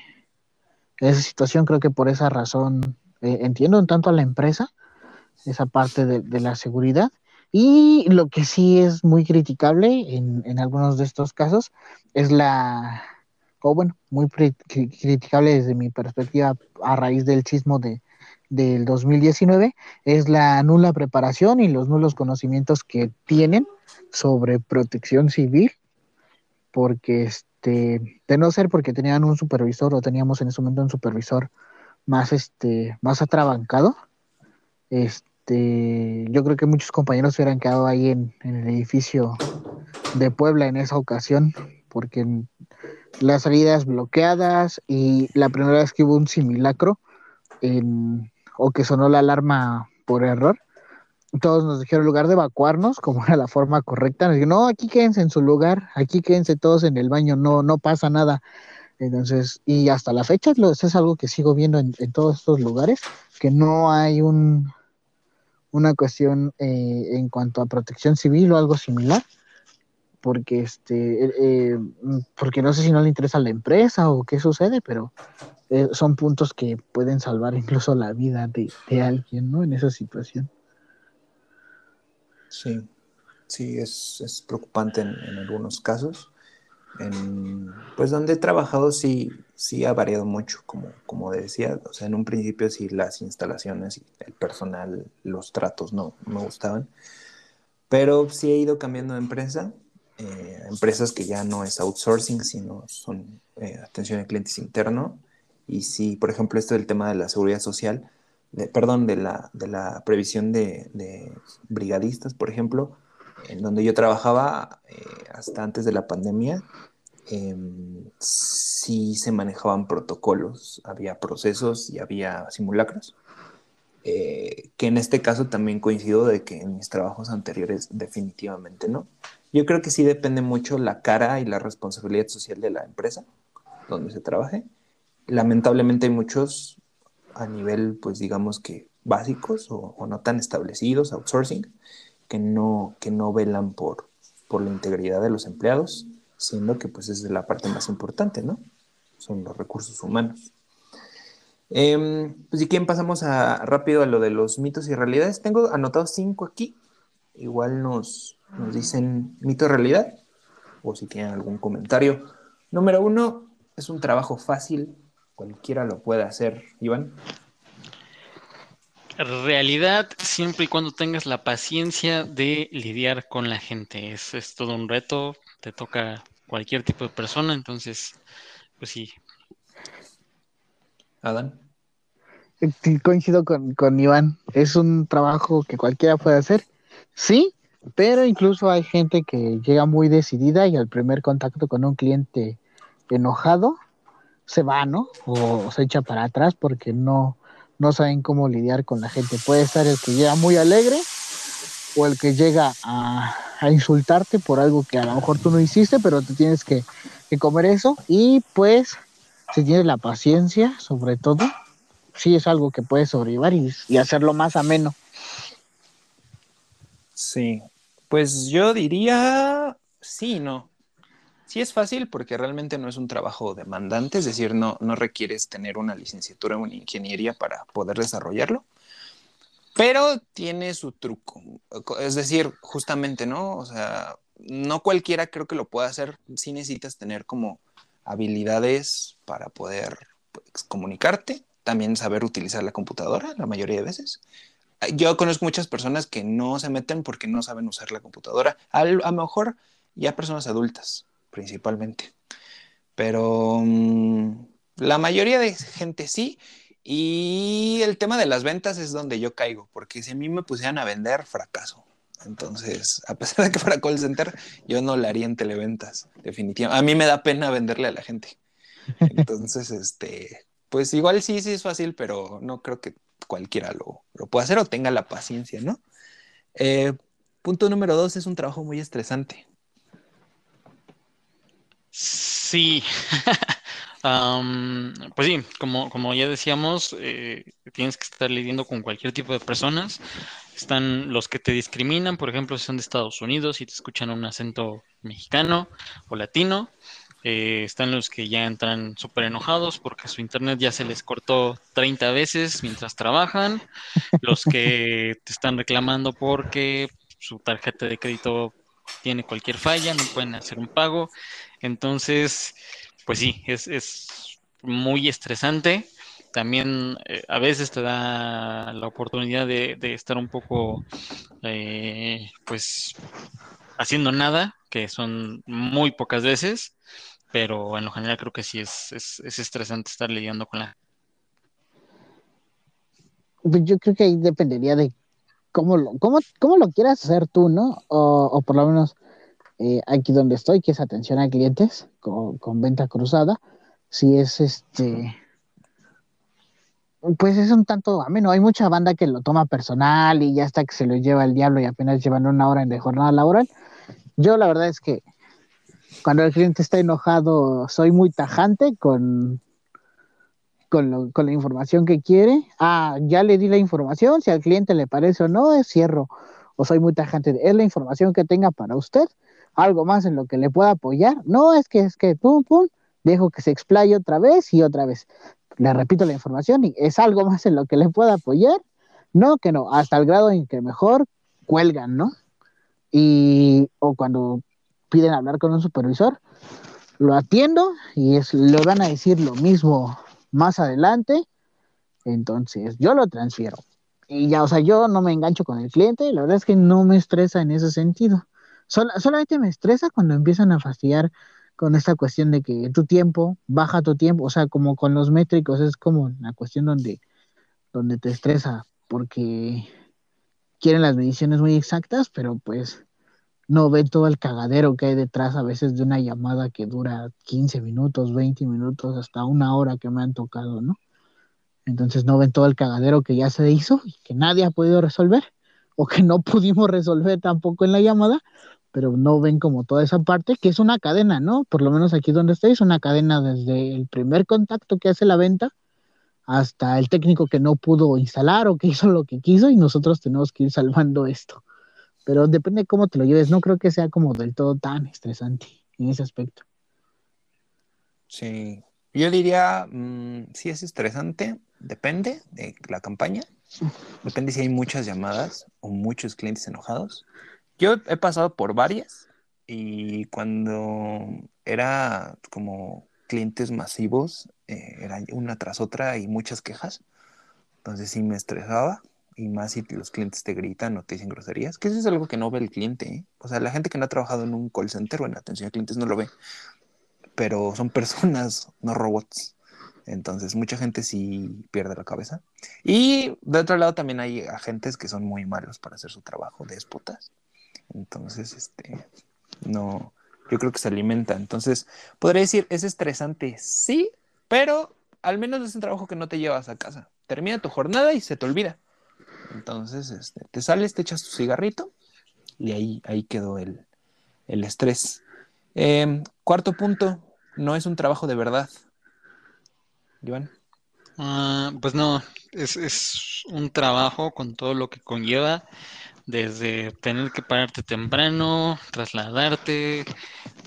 esa situación creo que por esa razón eh, entiendo un tanto a la empresa, esa parte de, de, la seguridad. Y lo que sí es muy criticable en, en algunos de estos casos es la, o bueno, muy criticable desde mi perspectiva a raíz del sismo de, del 2019, es la nula preparación y los nulos conocimientos que tienen sobre protección civil, porque este, de no ser porque tenían un supervisor o teníamos en ese momento un supervisor más, este, más atrabancado, este, yo creo que muchos compañeros se hubieran quedado ahí en, en el edificio de Puebla en esa ocasión, porque las salidas bloqueadas y la primera vez que hubo un simulacro en, o que sonó la alarma por error, todos nos dijeron en lugar de evacuarnos, como era la forma correcta, nos dijeron, no, aquí quédense en su lugar, aquí quédense todos en el baño, no, no pasa nada. Entonces, y hasta la fecha es algo que sigo viendo en, en todos estos lugares, que no hay un, una cuestión eh, en cuanto a protección civil o algo similar porque este eh, porque no sé si no le interesa la empresa o qué sucede, pero eh, son puntos que pueden salvar incluso la vida de, de alguien, ¿no? En esa situación. Sí, sí, es, es preocupante en, algunos casos. En, pues donde he trabajado sí, sí ha variado mucho, como, como decía, o sea, en un principio sí las instalaciones el personal, los tratos no me gustaban, pero sí he ido cambiando de empresa eh, empresas que ya no es outsourcing, sino son eh, atención al cliente interno. Y si, por ejemplo, esto del tema de la seguridad social, de, perdón, de la, de la previsión de, de, brigadistas, por ejemplo, en donde yo trabajaba eh, hasta antes de la pandemia, eh, sí se manejaban protocolos, había procesos y había simulacros. Eh, que en este caso también coincido de que en mis trabajos anteriores definitivamente no. Yo creo que sí depende mucho la cara y la responsabilidad social de la empresa donde se trabaje. Lamentablemente hay muchos a nivel, pues digamos que básicos o, o, no tan establecidos, outsourcing, que no, que no velan por, por la integridad de los empleados, siendo que pues es la parte más importante, ¿no? Son los recursos humanos. Eh, pues si quieren pasamos rápido a lo de los mitos y realidades. Tengo anotados cinco aquí. Igual nos, nos dicen mito realidad o si tienen algún comentario. Número uno, es un trabajo fácil, cualquiera lo puede hacer, Iván. Realidad siempre y cuando tengas la paciencia de lidiar con la gente. Es, es todo un reto, te toca cualquier tipo de persona, entonces, pues sí. Adán. Coincido con, con Iván, es un trabajo que cualquiera puede hacer, sí, pero incluso hay gente que llega muy decidida y al primer contacto con un cliente enojado se va, ¿no? O se echa para atrás porque no, no saben cómo lidiar con la gente. Puede estar el que llega muy alegre o el que llega a, a insultarte por algo que a lo mejor tú no hiciste, pero te tienes que, que comer eso. Y pues, si tienes la paciencia, sobre todo, sí es algo que puedes sobrellevar y, y hacerlo más ameno. Sí, pues yo diría sí, no. Sí es fácil porque realmente no es un trabajo demandante, es decir, no, no requieres tener una licenciatura o una ingeniería para poder desarrollarlo, pero tiene su truco. Es decir, justamente, ¿no? O sea, no cualquiera creo que lo pueda hacer, sí necesitas tener como habilidades para poder pues, comunicarte, también saber utilizar la computadora la mayoría de veces. Yo conozco muchas personas que no se meten porque no saben usar la computadora. A lo mejor ya personas adultas, principalmente. Pero um, la mayoría de gente sí. Y el tema de las ventas es donde yo caigo, porque si a mí me pusieran a vender, fracaso. Entonces, a pesar de que fuera call center, yo no lo haría en televentas, definitivamente. A mí me da pena venderle a la gente. Entonces, este, pues igual sí, sí es fácil, pero no creo que cualquiera lo, lo pueda hacer o tenga la paciencia, ¿no? Eh, punto número dos, es un trabajo muy estresante. Sí. pues sí, como, como ya decíamos, eh, tienes que estar lidiando con cualquier tipo de personas. Están los que te discriminan, por ejemplo, si son de Estados Unidos y te escuchan un acento mexicano o latino. Eh, están los que ya entran súper enojados porque su internet ya se les cortó 30 veces mientras trabajan. Los que te están reclamando porque su tarjeta de crédito tiene cualquier falla, no pueden hacer un pago. Entonces, pues sí, es, muy estresante. También eh, a veces te da la oportunidad de, estar un poco, eh, pues, haciendo nada, que son muy pocas veces, pero en lo general creo que sí es, es, estresante estar lidiando con la... Pues yo creo que ahí dependería de cómo lo, cómo, cómo lo quieras hacer tú, ¿no? O, por lo menos eh, aquí donde estoy, que es atención a clientes con, venta cruzada, si es este, pues es un tanto ameno. Hay mucha banda que lo toma personal y ya está que se lo lleva el diablo y apenas llevan una hora de jornada laboral. Yo la verdad es que cuando el cliente está enojado soy muy tajante con, con, con la información que quiere. Ah, ya le di la información, si al cliente le parece o no, es cierro. O soy muy tajante. Es la información que tenga para usted algo más en lo que le pueda apoyar. No, es que es que pum, pum, dejo que se explaye otra vez y otra vez. Le repito la información y es algo más en lo que le pueda apoyar. No, que no, hasta el grado en que mejor cuelgan, ¿no? Y, o cuando piden hablar con un supervisor, lo atiendo y es, le van a decir lo mismo más adelante. Entonces, yo lo transfiero. Y ya, o sea, yo no me engancho con el cliente, la verdad es que no me estresa en ese sentido solamente me estresa cuando empiezan a fastidiar con esta cuestión de que tu tiempo, baja tu tiempo, o sea, como con los métricos, es como la cuestión donde, donde te estresa, porque quieren las mediciones muy exactas, pero pues no ven todo el cagadero que hay detrás a veces de una llamada que dura 15 minutos, 20 minutos, hasta una hora que me han tocado, ¿no? Entonces no ven todo el cagadero que ya se hizo y que nadie ha podido resolver o que no pudimos resolver tampoco en la llamada pero no ven como toda esa parte, que es una cadena, ¿no? Por lo menos aquí donde estoy, es una cadena desde el primer contacto que hace la venta hasta el técnico que no pudo instalar o que hizo lo que quiso y nosotros tenemos que ir salvando esto. Pero depende de cómo te lo lleves, no creo que sea como del todo tan estresante en ese aspecto. Sí, yo diría, mm, si es estresante, depende de la campaña, depende si hay muchas llamadas o muchos clientes enojados yo he pasado por varias y cuando era como clientes masivos, eh, era una tras otra y muchas quejas. Entonces sí me estresaba y más si los clientes te gritan o te dicen groserías, que eso es algo que no ve el cliente. ¿eh? O sea, la gente que no ha trabajado en un call center o en atención a clientes no lo ve, pero son personas, no robots. Entonces, mucha gente sí pierde la cabeza. Y de otro lado también hay agentes que son muy malos para hacer su trabajo, déspotas. Entonces, este, no, yo creo que se alimenta. Entonces, podría decir, es estresante, sí, pero al menos es un trabajo que no te llevas a casa. Termina tu jornada y se te olvida. Entonces, este, te sales, te echas tu cigarrito y ahí, ahí quedó el, estrés. Em, cuarto punto, no es un trabajo de verdad. Joan. Ah, pues no, es, es, un trabajo con todo lo que conlleva desde tener que pararte temprano, trasladarte,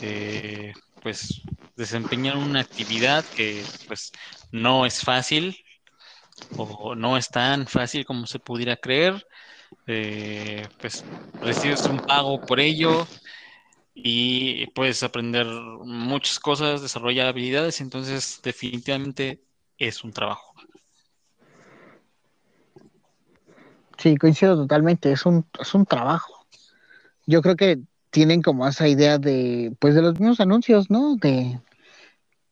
eh, pues desempeñar una actividad que pues no es fácil o no es tan fácil como se pudiera creer, eh, pues recibes un pago por ello y puedes aprender muchas cosas, desarrollar habilidades, entonces definitivamente es un trabajo. Sí, coincido totalmente, es un, es un trabajo. Yo creo que tienen como esa idea de, pues de los mismos anuncios, ¿no? De,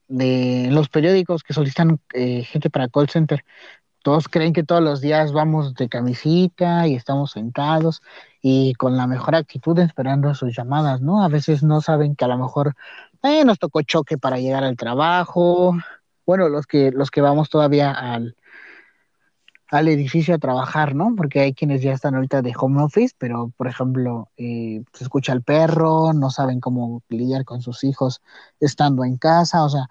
de los periódicos que solicitan eh, gente para call center. Todos creen que todos los días vamos de camisita y estamos sentados y con la mejor actitud esperando sus llamadas, ¿no? A veces no saben que a lo mejor eh, nos tocó choque para llegar al trabajo. Bueno, los que, los que vamos todavía al, al edificio a trabajar, ¿no? Porque hay quienes ya están ahorita de home office, pero por ejemplo, eh, se escucha al perro, no saben cómo lidiar con sus hijos estando en casa, o sea,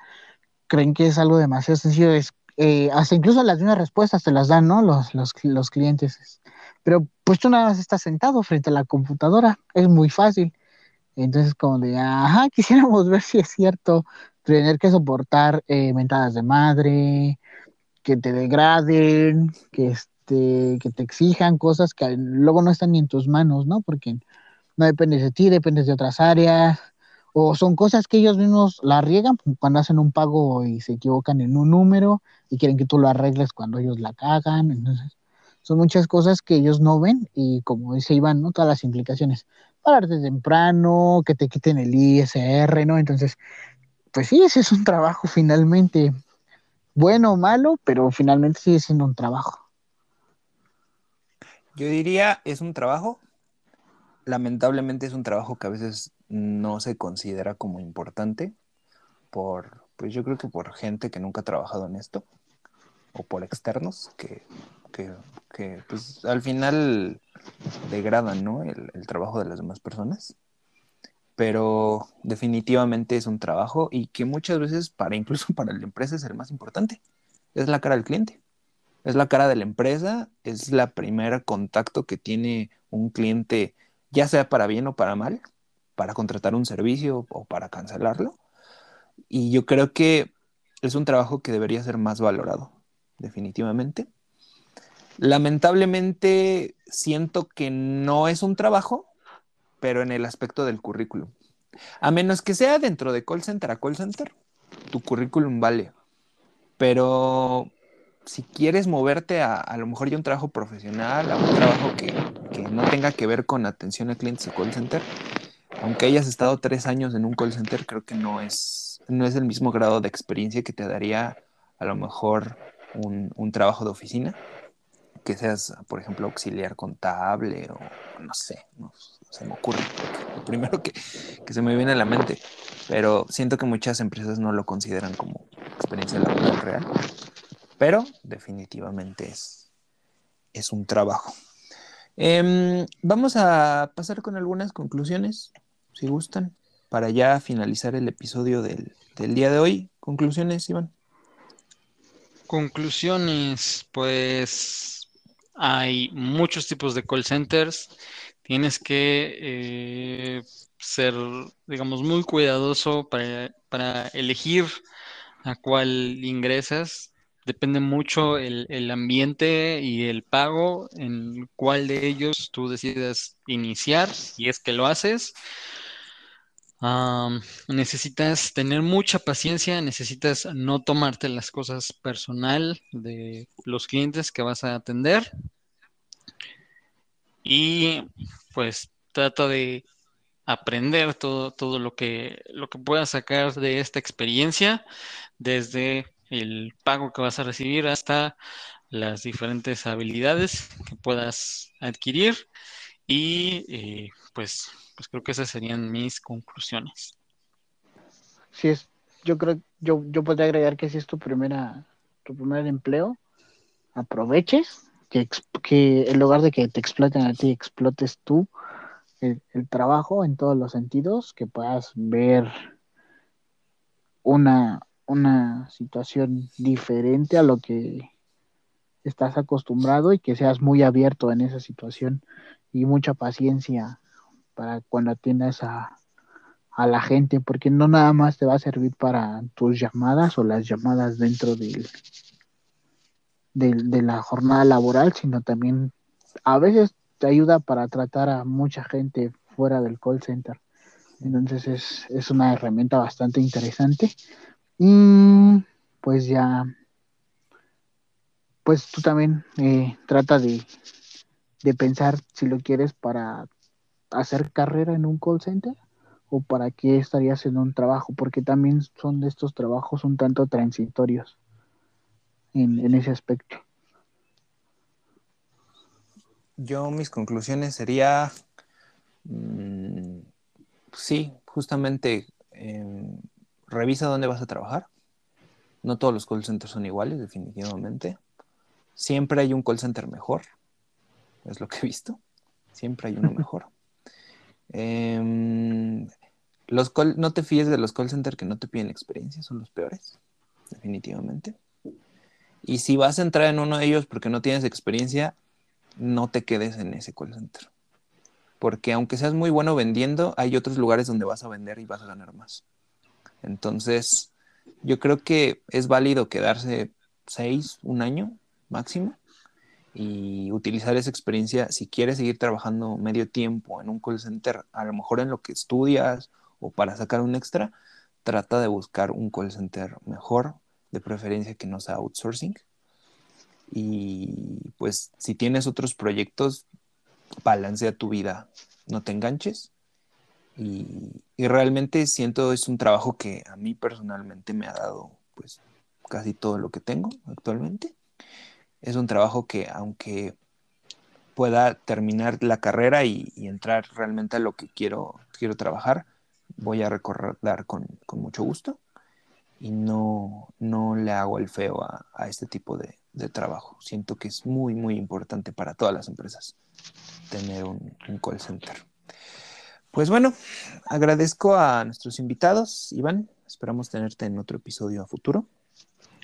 creen que es algo demasiado sencillo, es, eh, hasta incluso las mismas respuestas te las dan, ¿no? Los, los, los clientes. Pero pues tú nada más estás sentado frente a la computadora, es muy fácil. Entonces, como de, ajá, quisiéramos ver si es cierto tener que soportar eh, mentadas de madre, que te degraden, que, este, que te exijan cosas que luego no están ni en tus manos, ¿no? Porque no dependes de ti, dependes de otras áreas, o son cosas que ellos mismos la riegan cuando hacen un pago y se equivocan en un número y quieren que tú lo arregles cuando ellos la cagan, entonces son muchas cosas que ellos no ven y como dice Iván, ¿no? Todas las implicaciones. Pararte temprano, que te quiten el ISR, ¿no? Entonces, pues sí, ese es un trabajo finalmente bueno o malo, pero finalmente sigue siendo un trabajo. Yo diría, es un trabajo. Lamentablemente es un trabajo que a veces no se considera como importante por, pues yo creo que por gente que nunca ha trabajado en esto o por externos que que, pues, al final degradan ¿no? el, trabajo de las demás personas. Pero definitivamente es un trabajo y que muchas veces para incluso para la empresa es el más importante. Es la cara del cliente. Es la cara de la empresa, es la primera contacto que tiene un cliente, ya sea para bien o para mal, para contratar un servicio o para cancelarlo. Y yo creo que es un trabajo que debería ser más valorado, definitivamente. Lamentablemente siento que no es un trabajo, pero en el aspecto del currículum. A menos que sea dentro de call center a call center, tu currículum vale. Pero si quieres moverte a a lo mejor ya un trabajo profesional, a un trabajo que, que no tenga que ver con atención a clientes o call center, aunque hayas estado tres años en un call center, creo que no es, no es el mismo grado de experiencia que te daría a lo mejor un, un trabajo de oficina que seas, por ejemplo, auxiliar contable o no sé, no, se me ocurre, lo primero que, se me viene a la mente, pero siento que muchas empresas no lo consideran como experiencia laboral real, pero definitivamente es, es un trabajo. Em, vamos a pasar con algunas conclusiones, si gustan, para ya finalizar el episodio del, del día de hoy. Conclusiones, Iván. Conclusiones, pues hay muchos tipos de call centers. Tienes que eh, ser, digamos, muy cuidadoso para, elegir a cuál ingresas. Depende mucho el, ambiente y el pago en cuál de ellos tú decidas iniciar, y es que lo haces. necesitas tener mucha paciencia, necesitas no tomarte las cosas personal de los clientes que vas a atender. Y pues trata de aprender todo, todo lo que, lo que puedas sacar de esta experiencia, desde el pago que vas a recibir hasta las diferentes habilidades que puedas adquirir. Y eh, pues, pues creo que esas serían mis conclusiones. Si es, yo creo, yo, yo podría agregar que si es tu primera, tu primer empleo, aproveches que, en lugar de que te exploten a ti, explotes tú el, trabajo en todos los sentidos, que puedas ver una, una situación diferente a lo que estás acostumbrado y que seas muy abierto en esa situación y mucha paciencia para cuando atiendas a, a la gente, porque no nada más te va a servir para tus llamadas o las llamadas dentro del, de, la jornada laboral, sino también a veces te ayuda para tratar a mucha gente fuera del call center. Entonces es, es una herramienta bastante interesante. Y pues ya, pues tú también eh, trata de, de pensar si lo quieres para hacer carrera en un call center o para qué estarías en un trabajo, porque también son de estos trabajos un tanto transitorios en, ese aspecto. yo mis conclusiones sería, mm, sí, justamente em, revisa dónde vas a trabajar. No todos los call centers son iguales, definitivamente. Siempre hay un call center mejor, es lo que he visto. Siempre hay uno mejor. Em, los call- no te fíes de los call centers que no te piden experiencia, son los peores, definitivamente. Y si vas a entrar en uno de ellos porque no tienes experiencia, no te quedes en ese call center. Porque aunque seas muy bueno vendiendo, hay otros lugares donde vas a vender y vas a ganar más. Entonces, yo creo que es válido quedarse seis, un año máximo y utilizar esa experiencia si quieres seguir trabajando medio tiempo en un call center, a lo mejor en lo que estudias o para sacar un extra, trata de buscar un call center mejor, de preferencia que no sea outsourcing. Y pues si tienes otros proyectos, balancea tu vida, no te enganches. Y, realmente siento es un trabajo que a mí personalmente me ha dado pues casi todo lo que tengo actualmente. Es un trabajo que aunque pueda terminar la carrera y, y entrar realmente a lo que quiero, quiero trabajar, voy a recordar con, con mucho gusto y no, no le hago el feo a, a este tipo de, de, trabajo. Siento que es muy, muy importante para todas las empresas tener un, un, call center. Pues bueno, agradezco a nuestros invitados, Iván. Esperamos tenerte en otro episodio a futuro.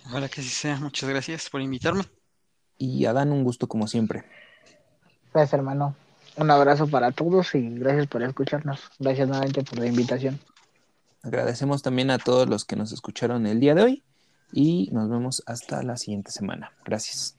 Ojalá que así sea. Muchas gracias por invitarme. Y a Dan, un gusto como siempre. Gracias, hermano. Un abrazo para todos y gracias por escucharnos. Gracias nuevamente por la invitación. Agradecemos también a todos los que nos escucharon el día de hoy y nos vemos hasta la siguiente semana. Gracias.